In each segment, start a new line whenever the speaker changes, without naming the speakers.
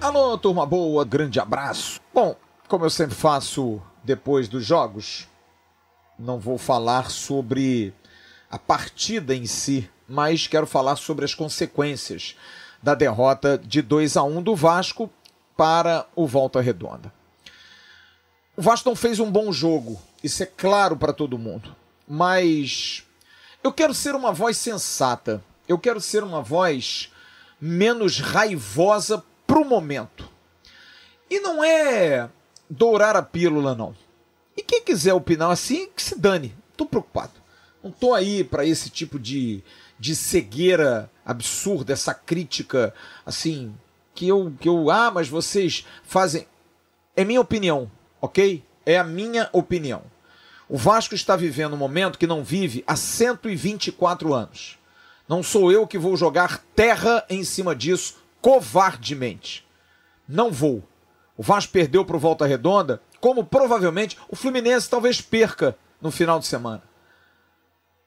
Alô, turma boa, grande abraço. Bom, como eu sempre faço depois dos jogos, não vou falar sobre a partida em si, mas quero falar sobre as consequências da derrota de 2 a 1 do Vasco para o Volta Redonda. O Vasco não fez um bom jogo, isso é claro para todo mundo, mas eu quero ser uma voz sensata, eu quero ser uma voz menos raivosa pro momento. E não é dourar a pílula, não. E quem quiser opinar assim, que se dane. Tô preocupado. Não tô aí para esse tipo de, de cegueira absurda, essa crítica assim, que eu, que eu. Ah, mas vocês fazem. É minha opinião, ok? É a minha opinião. O Vasco está vivendo um momento que não vive há 124 anos. Não sou eu que vou jogar terra em cima disso covardemente. Não vou. O Vasco perdeu para o Volta Redonda, como provavelmente o Fluminense talvez perca no final de semana.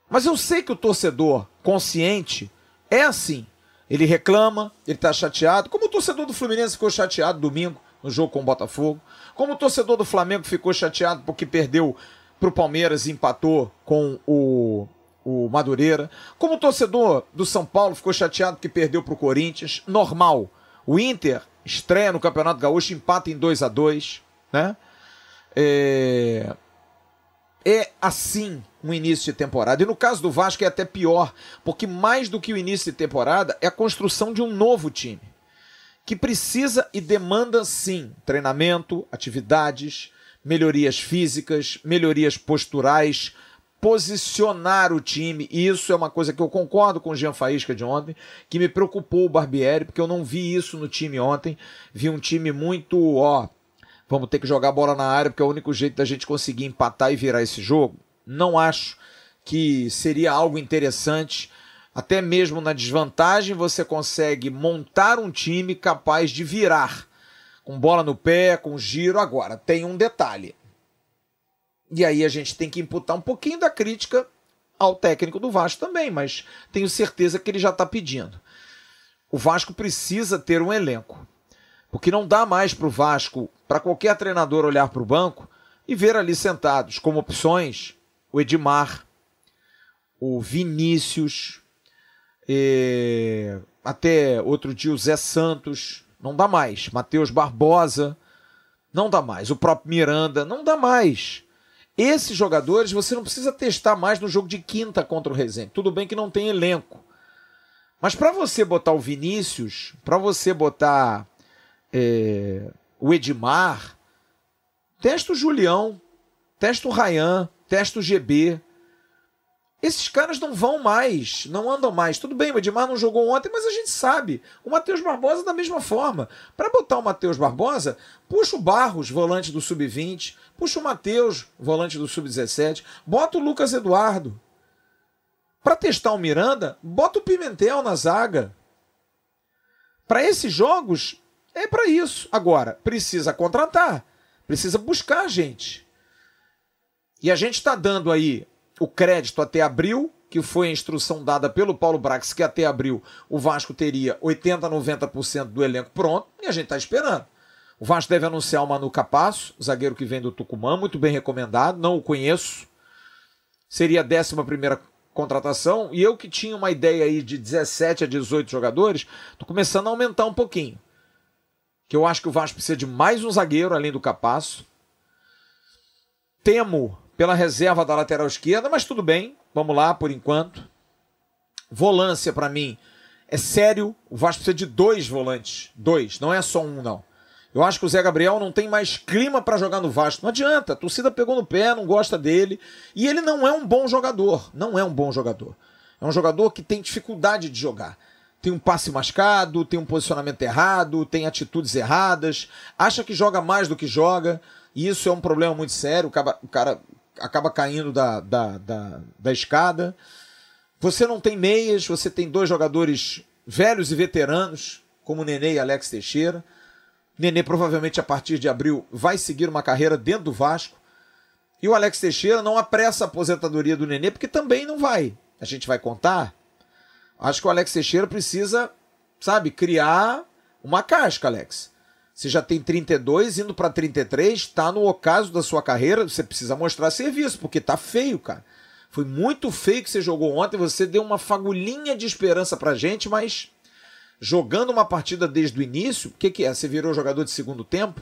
Mas eu sei que o torcedor consciente é assim. Ele reclama, ele está chateado, como o torcedor do Fluminense ficou chateado domingo no jogo com o Botafogo, como o torcedor do Flamengo ficou chateado porque perdeu para o Palmeiras e empatou com o, o Madureira, como o torcedor do São Paulo ficou chateado porque perdeu para o Corinthians, normal. O Inter estreia no Campeonato Gaúcho, empata em 2 a 2 né? É... é assim um início de temporada. E no caso do Vasco é até pior, porque mais do que o início de temporada é a construção de um novo time. Que precisa e demanda sim treinamento, atividades, melhorias físicas, melhorias posturais, posicionar o time. E isso é uma coisa que eu concordo com o Jean Faísca de ontem, que me preocupou o Barbieri, porque eu não vi isso no time ontem. Vi um time muito, ó, vamos ter que jogar bola na área, porque é o único jeito da gente conseguir empatar e virar esse jogo. Não acho que seria algo interessante. Até mesmo na desvantagem, você consegue montar um time capaz de virar. Com bola no pé, com giro. Agora, tem um detalhe. E aí a gente tem que imputar um pouquinho da crítica ao técnico do Vasco também, mas tenho certeza que ele já está pedindo. O Vasco precisa ter um elenco. Porque não dá mais para o Vasco, para qualquer treinador olhar para o banco e ver ali sentados como opções o Edmar, o Vinícius, e... até outro dia o Zé Santos, não dá mais. Matheus Barbosa, não dá mais. O próprio Miranda, não dá mais. Esses jogadores você não precisa testar mais no jogo de quinta contra o Resende. Tudo bem que não tem elenco. Mas para você botar o Vinícius, para você botar é, o Edmar, testa o Julião, testa o Rayan, testa o GB. Esses caras não vão mais, não andam mais. Tudo bem, o Edmar não jogou ontem, mas a gente sabe. O Matheus Barbosa da mesma forma. Para botar o Matheus Barbosa, puxa o Barros, volante do sub-20, puxa o Matheus, volante do sub-17, bota o Lucas Eduardo. Para testar o Miranda, bota o Pimentel na zaga. Para esses jogos, é para isso. Agora, precisa contratar, precisa buscar gente. E a gente está dando aí o crédito até abril, que foi a instrução dada pelo Paulo Brax, que até abril o Vasco teria 80, 90% do elenco pronto, e a gente está esperando. O Vasco deve anunciar o Manu Capasso, zagueiro que vem do Tucumã, muito bem recomendado, não o conheço. Seria a 11 contratação, e eu que tinha uma ideia aí de 17 a 18 jogadores, estou começando a aumentar um pouquinho. Que eu acho que o Vasco precisa de mais um zagueiro além do Capasso. Temo pela reserva da lateral esquerda, mas tudo bem, vamos lá por enquanto. Volância para mim é sério, o Vasco precisa de dois volantes, dois, não é só um não. Eu acho que o Zé Gabriel não tem mais clima para jogar no Vasco. Não adianta, a torcida pegou no pé, não gosta dele. E ele não é um bom jogador. Não é um bom jogador. É um jogador que tem dificuldade de jogar. Tem um passe mascado, tem um posicionamento errado, tem atitudes erradas, acha que joga mais do que joga. E isso é um problema muito sério. O cara, o cara acaba caindo da, da, da, da escada. Você não tem meias, você tem dois jogadores velhos e veteranos, como Nenê e Alex Teixeira. Nenê provavelmente a partir de abril vai seguir uma carreira dentro do Vasco. E o Alex Teixeira não apressa a aposentadoria do Nenê, porque também não vai. A gente vai contar. Acho que o Alex Teixeira precisa, sabe, criar uma casca, Alex. Você já tem 32, indo para 33, está no ocaso da sua carreira, você precisa mostrar serviço, porque tá feio, cara. Foi muito feio que você jogou ontem, você deu uma fagulhinha de esperança pra gente, mas jogando uma partida desde o início, o que, que é? Você virou jogador de segundo tempo?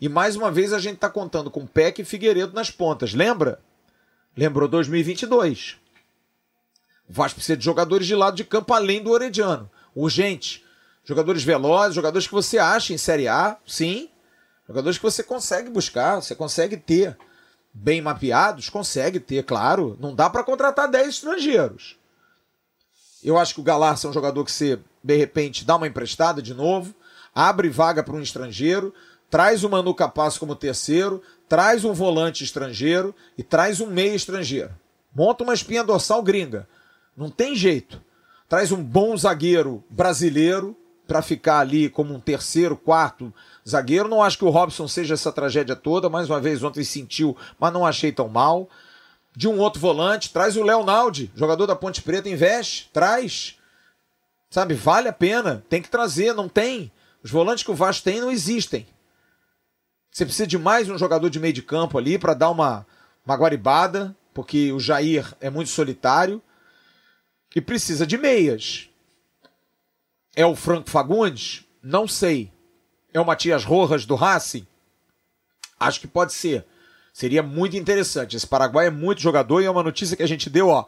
E mais uma vez a gente está contando com Peck e Figueiredo nas pontas, lembra? Lembrou 2022. O Vasco precisa de jogadores de lado de campo além do Orediano. Urgente. Jogadores velozes, jogadores que você acha em Série A, sim. Jogadores que você consegue buscar, você consegue ter. Bem mapeados, consegue ter, claro. Não dá para contratar 10 estrangeiros. Eu acho que o Galarça é um jogador que você, de repente, dá uma emprestada de novo, abre vaga para um estrangeiro, traz o Manu Capaz como terceiro, traz um volante estrangeiro e traz um meia estrangeiro. Monta uma espinha dorsal gringa. Não tem jeito. Traz um bom zagueiro brasileiro para ficar ali como um terceiro, quarto zagueiro. Não acho que o Robson seja essa tragédia toda. Mais uma vez, ontem sentiu, mas não achei tão mal. De um outro volante, traz o Leonaldi, jogador da Ponte Preta, investe, traz. Sabe, vale a pena, tem que trazer, não tem. Os volantes que o Vasco tem não existem. Você precisa de mais um jogador de meio de campo ali para dar uma, uma guaribada, porque o Jair é muito solitário. E precisa de meias. É o Franco Fagundes? Não sei. É o Matias Rojas do Racing? Acho que pode ser. Seria muito interessante. Esse Paraguai é muito jogador e é uma notícia que a gente deu, ó.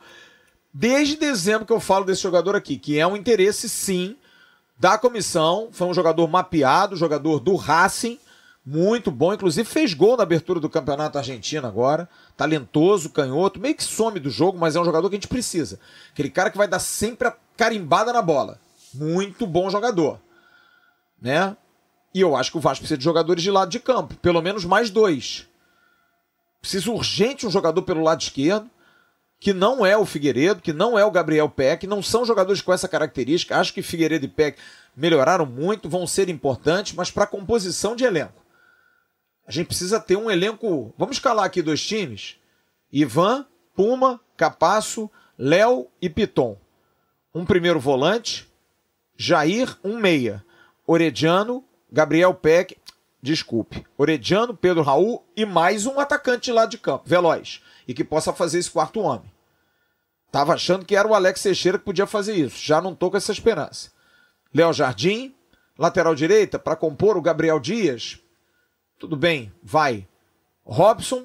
Desde dezembro que eu falo desse jogador aqui, que é um interesse, sim, da comissão. Foi um jogador mapeado, jogador do Racing, muito bom. Inclusive fez gol na abertura do Campeonato Argentino agora. Talentoso, canhoto, meio que some do jogo, mas é um jogador que a gente precisa. Aquele cara que vai dar sempre a carimbada na bola. Muito bom jogador. Né? E eu acho que o Vasco precisa de jogadores de lado de campo. Pelo menos mais dois. Precisa urgente um jogador pelo lado esquerdo, que não é o Figueiredo, que não é o Gabriel Peck, não são jogadores com essa característica. Acho que Figueiredo e Peck melhoraram muito, vão ser importantes, mas para composição de elenco. A gente precisa ter um elenco. Vamos escalar aqui dois times: Ivan, Puma, Capasso, Léo e Piton. Um primeiro volante, Jair, um meia. Orediano, Gabriel Peck, desculpe, Orediano, Pedro Raul e mais um atacante lá de campo, veloz, e que possa fazer esse quarto homem. Tava achando que era o Alex Teixeira que podia fazer isso. Já não tô com essa esperança. Léo Jardim, lateral direita, para compor o Gabriel Dias. Tudo bem, vai. Robson,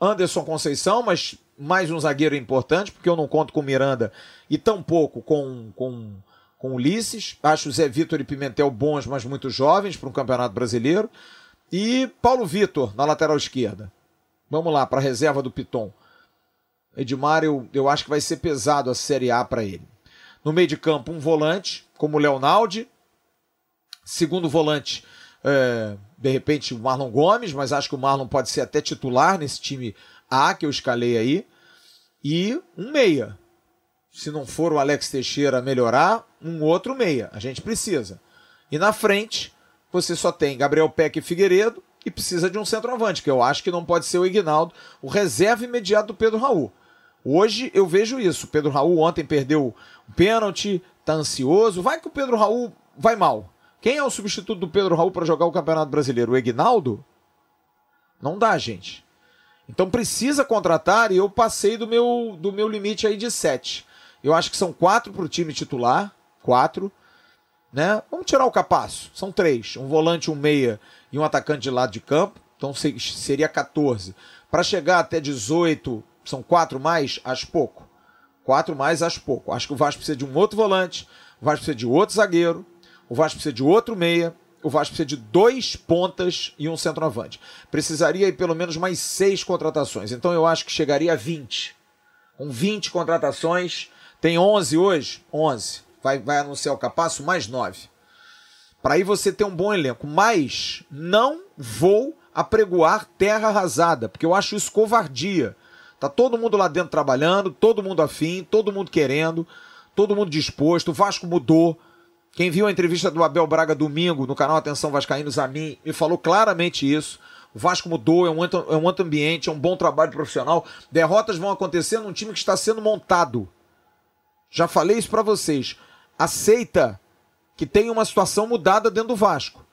Anderson Conceição, mas mais um zagueiro importante, porque eu não conto com Miranda e tampouco com, com com Ulisses. Acho o Zé Vitor e Pimentel bons, mas muito jovens para um campeonato brasileiro. E Paulo Vitor na lateral esquerda. Vamos lá, para a reserva do Piton. Edmar, eu, eu acho que vai ser pesado a Série A para ele. No meio de campo, um volante, como o Leonaldi. Segundo volante, é, de repente, o Marlon Gomes, mas acho que o Marlon pode ser até titular nesse time A que eu escalei aí. E um meia, se não for o Alex Teixeira melhorar, um outro meia. A gente precisa. E na frente, você só tem Gabriel Peck e Figueiredo e precisa de um centroavante, que eu acho que não pode ser o Ignaldo, o reserva imediato do Pedro Raul. Hoje eu vejo isso. O Pedro Raul ontem perdeu o pênalti, tá ansioso. Vai que o Pedro Raul vai mal. Quem é o substituto do Pedro Raul para jogar o Campeonato Brasileiro? O Ignaldo? Não dá, gente. Então precisa contratar e eu passei do meu, do meu limite aí de 7. Eu acho que são quatro para o time titular. Quatro. Né? Vamos tirar o Capasso. São três. Um volante, um meia e um atacante de lado de campo. Então seria 14. Para chegar até 18, são quatro mais? Acho pouco. Quatro mais, acho pouco. Acho que o Vasco precisa de um outro volante. O Vasco precisa de outro zagueiro. O Vasco precisa de outro meia. O Vasco precisa de dois pontas e um centroavante. Precisaria aí pelo menos mais seis contratações. Então eu acho que chegaria a 20. Com 20 contratações, tem 11 hoje? 11. Vai, vai anunciar o Capasso, mais 9. Para aí você ter um bom elenco. Mas não vou apregoar terra arrasada, porque eu acho isso covardia. Tá todo mundo lá dentro trabalhando, todo mundo afim, todo mundo querendo, todo mundo disposto. O Vasco mudou. Quem viu a entrevista do Abel Braga domingo no canal Atenção Vascaínos a mim me falou claramente isso. O Vasco mudou, é um, é um outro ambiente, é um bom trabalho profissional. Derrotas vão acontecer num time que está sendo montado. Já falei isso para vocês. Aceita que tem uma situação mudada dentro do Vasco.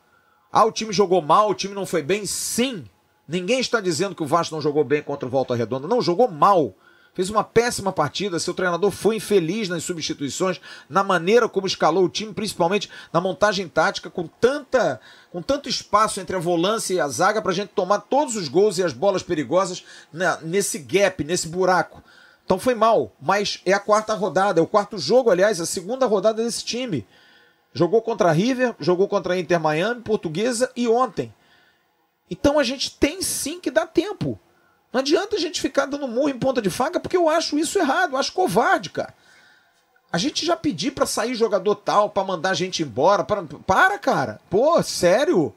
Ah, o time jogou mal, o time não foi bem? Sim. Ninguém está dizendo que o Vasco não jogou bem contra o Volta Redonda. Não, jogou mal. Fez uma péssima partida. Seu treinador foi infeliz nas substituições, na maneira como escalou o time, principalmente na montagem tática, com, tanta, com tanto espaço entre a volância e a zaga para a gente tomar todos os gols e as bolas perigosas nesse gap, nesse buraco. Então foi mal, mas é a quarta rodada, é o quarto jogo, aliás, a segunda rodada desse time. Jogou contra a River, jogou contra a Inter Miami, Portuguesa e ontem. Então a gente tem sim que dar tempo. Não adianta a gente ficar dando murro em ponta de faca, porque eu acho isso errado, eu acho covarde, cara. A gente já pediu para sair jogador tal, para mandar a gente embora. Pra... Para, cara. Pô, sério?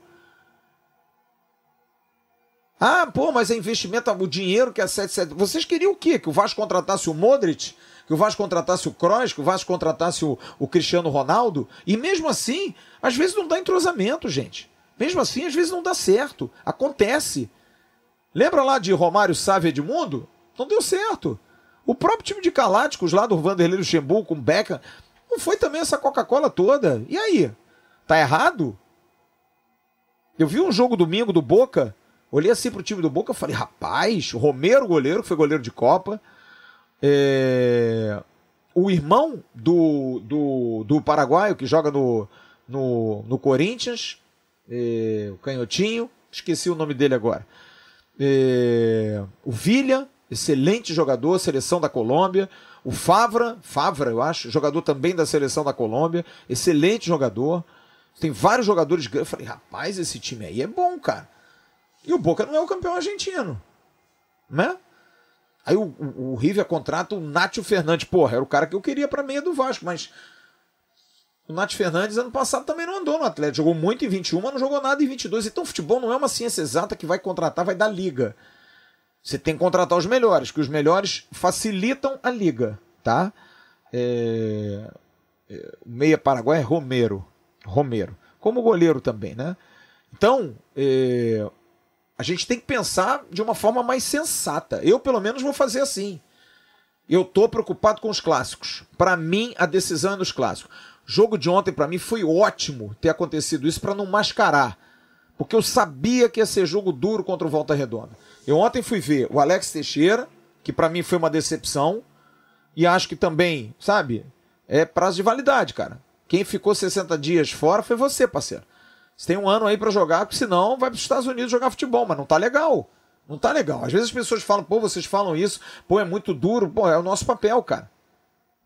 Ah, pô, mas é investimento, o dinheiro que é 77. Vocês queriam o quê? Que o Vasco contratasse o Modric? Que o Vasco contratasse o Kroos? Que o Vasco contratasse o, o Cristiano Ronaldo? E mesmo assim, às vezes não dá entrosamento, gente. Mesmo assim, às vezes não dá certo. Acontece. Lembra lá de Romário Sávio Edmundo? Não deu certo. O próprio time de Caláticos lá do Vanderlei Luxemburgo com Beckham não foi também essa Coca-Cola toda. E aí? Tá errado? Eu vi um jogo domingo do Boca, olhei assim pro time do Boca e falei, rapaz, Romero, goleiro, que foi goleiro de Copa. É... O irmão do, do, do paraguaio que joga no, no, no Corinthians, é, o Canhotinho, esqueci o nome dele agora. É, o Vilha, excelente jogador, seleção da Colômbia. O Favra, Favra, eu acho, jogador também da seleção da Colômbia, excelente jogador. Tem vários jogadores Eu falei, rapaz, esse time aí é bom, cara. E o Boca não é o campeão argentino, né? Aí o, o, o River contrata o Nátio Fernandes. Porra, era o cara que eu queria para meia do Vasco, mas o Nath Fernandes ano passado também não andou no Atlético. Jogou muito em 21, mas não jogou nada em 22. Então, futebol não é uma ciência exata que vai contratar, vai dar liga. Você tem que contratar os melhores, que os melhores facilitam a liga, tá? É... é meia paraguai é Romero. Romero. Como goleiro também, né? Então, é... a gente tem que pensar de uma forma mais sensata. Eu, pelo menos, vou fazer assim. Eu tô preocupado com os clássicos. Para mim, a decisão é nos clássicos. Jogo de ontem para mim foi ótimo ter acontecido isso para não mascarar, porque eu sabia que ia ser jogo duro contra o Volta Redonda. Eu ontem fui ver o Alex Teixeira, que para mim foi uma decepção, e acho que também, sabe, é prazo de validade, cara. Quem ficou 60 dias fora foi você, parceiro. Você tem um ano aí para jogar, porque senão vai para os Estados Unidos jogar futebol, mas não tá legal. Não tá legal. Às vezes as pessoas falam, pô, vocês falam isso, pô, é muito duro. Pô, é o nosso papel, cara.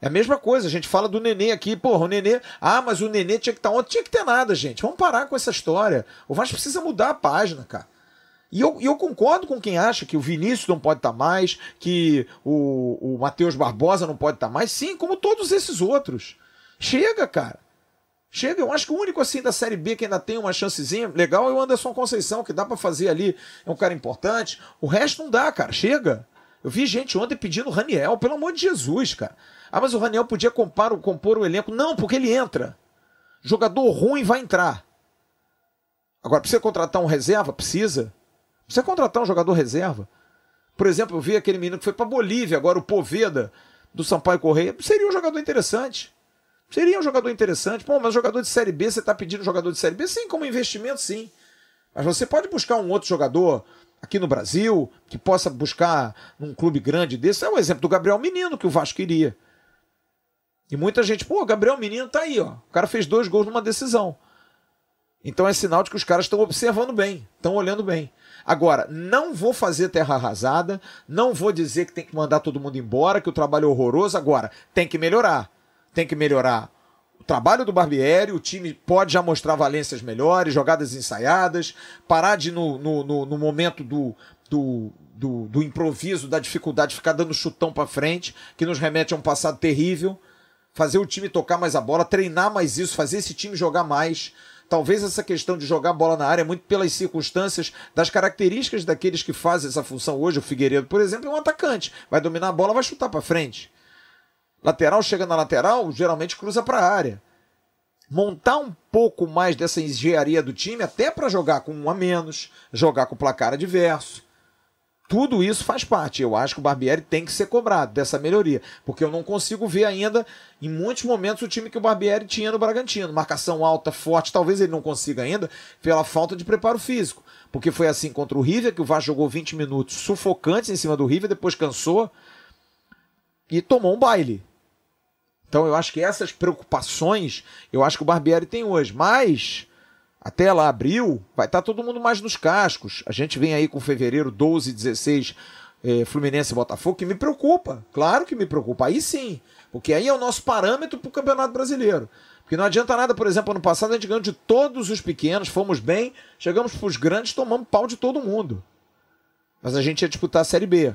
É a mesma coisa, a gente fala do Nenê aqui, porra, o Nenê, ah, mas o Nenê tinha que estar tá ontem, tinha que ter nada, gente. Vamos parar com essa história. O Vasco precisa mudar a página, cara. E eu, eu concordo com quem acha que o Vinícius não pode estar tá mais, que o, o Matheus Barbosa não pode estar tá mais, sim, como todos esses outros. Chega, cara. Chega, eu acho que o único assim da Série B que ainda tem uma chancezinha legal é o Anderson Conceição, que dá para fazer ali, é um cara importante. O resto não dá, cara. Chega. Eu vi gente ontem pedindo Raniel, pelo amor de Jesus, cara. Ah, mas o Raniel podia compor, compor o elenco. Não, porque ele entra. Jogador ruim vai entrar. Agora, precisa contratar um reserva? Precisa. Precisa contratar um jogador reserva. Por exemplo, eu vi aquele menino que foi para Bolívia, agora o Poveda, do Sampaio Correia. Seria um jogador interessante. Seria um jogador interessante. Pô, mas jogador de Série B, você está pedindo jogador de Série B? Sim, como investimento, sim. Mas você pode buscar um outro jogador aqui no Brasil que possa buscar num clube grande desse. É o exemplo do Gabriel Menino que o Vasco queria. E muita gente, pô, Gabriel Menino tá aí, ó. O cara fez dois gols numa decisão. Então é sinal de que os caras estão observando bem, estão olhando bem. Agora, não vou fazer terra arrasada, não vou dizer que tem que mandar todo mundo embora, que o trabalho é horroroso. Agora, tem que melhorar. Tem que melhorar o trabalho do Barbieri, o time pode já mostrar valências melhores, jogadas ensaiadas, parar de, no, no, no, no momento do, do, do, do improviso, da dificuldade, ficar dando chutão para frente, que nos remete a um passado terrível fazer o time tocar mais a bola, treinar mais isso, fazer esse time jogar mais. Talvez essa questão de jogar bola na área é muito pelas circunstâncias, das características daqueles que fazem essa função hoje. O Figueiredo, por exemplo, é um atacante. Vai dominar a bola, vai chutar para frente. Lateral chega na lateral, geralmente cruza para a área. montar um pouco mais dessa engenharia do time, até para jogar com um a menos, jogar com placar adverso. Tudo isso faz parte. Eu acho que o Barbieri tem que ser cobrado dessa melhoria, porque eu não consigo ver ainda, em muitos momentos, o time que o Barbieri tinha no Bragantino. Marcação alta, forte, talvez ele não consiga ainda, pela falta de preparo físico. Porque foi assim contra o River, que o Vasco jogou 20 minutos sufocantes em cima do River, depois cansou e tomou um baile. Então eu acho que essas preocupações, eu acho que o Barbieri tem hoje. Mas até lá abril, vai estar tá todo mundo mais nos cascos. A gente vem aí com fevereiro 12, 16, eh, Fluminense e Botafogo, que me preocupa. Claro que me preocupa. Aí sim. Porque aí é o nosso parâmetro para o Campeonato Brasileiro. Porque não adianta nada, por exemplo, ano passado a gente ganhou de todos os pequenos, fomos bem, chegamos para os grandes, tomamos pau de todo mundo. Mas a gente ia disputar a Série B.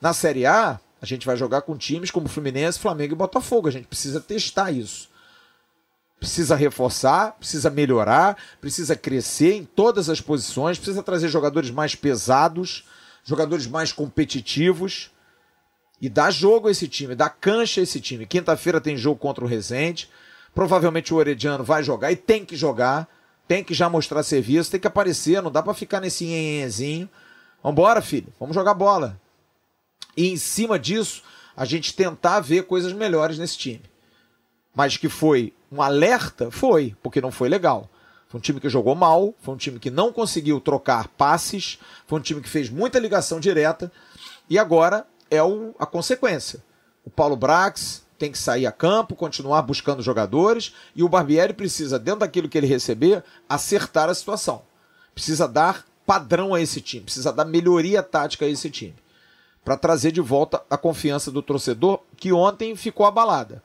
Na Série A, a gente vai jogar com times como Fluminense, Flamengo e Botafogo. A gente precisa testar isso. Precisa reforçar, precisa melhorar, precisa crescer em todas as posições, precisa trazer jogadores mais pesados, jogadores mais competitivos e dar jogo a esse time, dar cancha a esse time. Quinta-feira tem jogo contra o Resende. Provavelmente o Orediano vai jogar e tem que jogar, tem que já mostrar serviço, tem que aparecer, não dá para ficar nesse enhenhezinho. Vambora, filho, vamos jogar bola e em cima disso a gente tentar ver coisas melhores nesse time. Mas que foi um alerta, foi, porque não foi legal. Foi um time que jogou mal, foi um time que não conseguiu trocar passes, foi um time que fez muita ligação direta e agora é o, a consequência. O Paulo Brax tem que sair a campo, continuar buscando jogadores e o Barbieri precisa, dentro daquilo que ele receber, acertar a situação. Precisa dar padrão a esse time, precisa dar melhoria tática a esse time para trazer de volta a confiança do torcedor que ontem ficou abalada,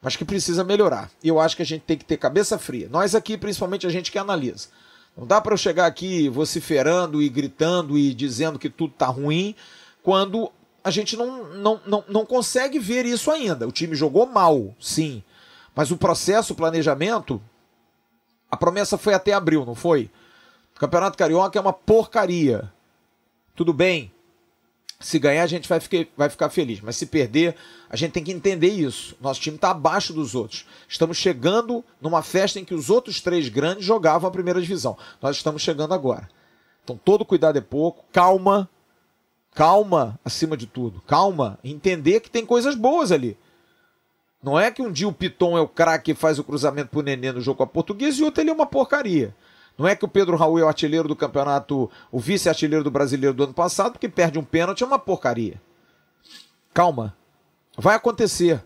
mas que precisa melhorar. E eu acho que a gente tem que ter cabeça fria. Nós aqui, principalmente a gente que analisa. Não dá para eu chegar aqui vociferando e gritando e dizendo que tudo está ruim, quando a gente não, não, não, não consegue ver isso ainda. O time jogou mal, sim. Mas o processo, o planejamento, a promessa foi até abril, não foi? O Campeonato Carioca é uma porcaria. Tudo bem, se ganhar, a gente vai ficar, vai ficar feliz. Mas se perder, a gente tem que entender isso. Nosso time está abaixo dos outros. Estamos chegando numa festa em que os outros três grandes jogavam a primeira divisão. Nós estamos chegando agora. Então, todo cuidado é pouco. Calma. Calma, acima de tudo. Calma. Entender que tem coisas boas ali. Não é que um dia o Piton é o craque e faz o cruzamento pro Nenê no jogo com a Portuguesa e outro ele é uma porcaria. Não é que o Pedro Raul é o artilheiro do campeonato, o vice-artilheiro do brasileiro do ano passado, porque perde um pênalti, é uma porcaria. Calma. Vai acontecer.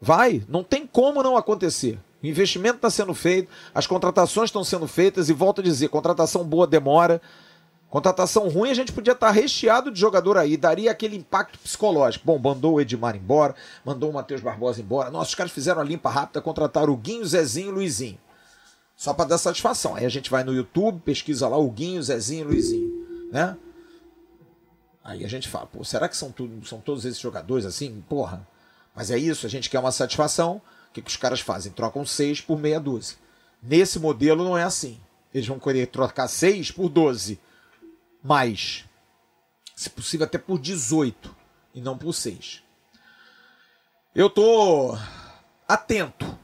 Vai. Não tem como não acontecer. O investimento está sendo feito, as contratações estão sendo feitas, e volto a dizer: contratação boa demora. Contratação ruim, a gente podia estar tá recheado de jogador aí, daria aquele impacto psicológico. Bom, mandou o Edmar embora, mandou o Matheus Barbosa embora. Nossa, os caras fizeram a limpa rápida, contrataram o Guinho, Zezinho e Luizinho. Só para dar satisfação. Aí a gente vai no YouTube, pesquisa lá o Guinho, Zezinho, Luizinho, né? Aí a gente fala, pô, será que são, tudo, são todos esses jogadores assim? Porra. Mas é isso, a gente quer uma satisfação. O que, que os caras fazem? Trocam seis por meia dúzia. Nesse modelo não é assim. Eles vão querer trocar seis por 12. Mais. Se possível, até por 18. E não por 6. Eu tô atento.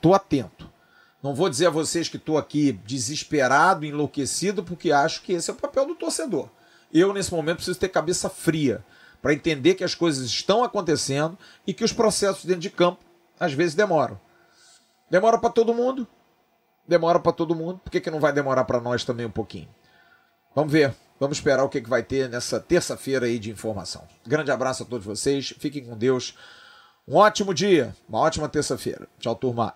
Tô atento. Não vou dizer a vocês que estou aqui desesperado, enlouquecido, porque acho que esse é o papel do torcedor. Eu, nesse momento, preciso ter cabeça fria para entender que as coisas estão acontecendo e que os processos dentro de campo às vezes demoram. Demora para todo mundo? Demora para todo mundo. Por que, que não vai demorar para nós também um pouquinho? Vamos ver. Vamos esperar o que, que vai ter nessa terça-feira aí de informação. Grande abraço a todos vocês. Fiquem com Deus. Um ótimo dia. Uma ótima terça-feira. Tchau, turma.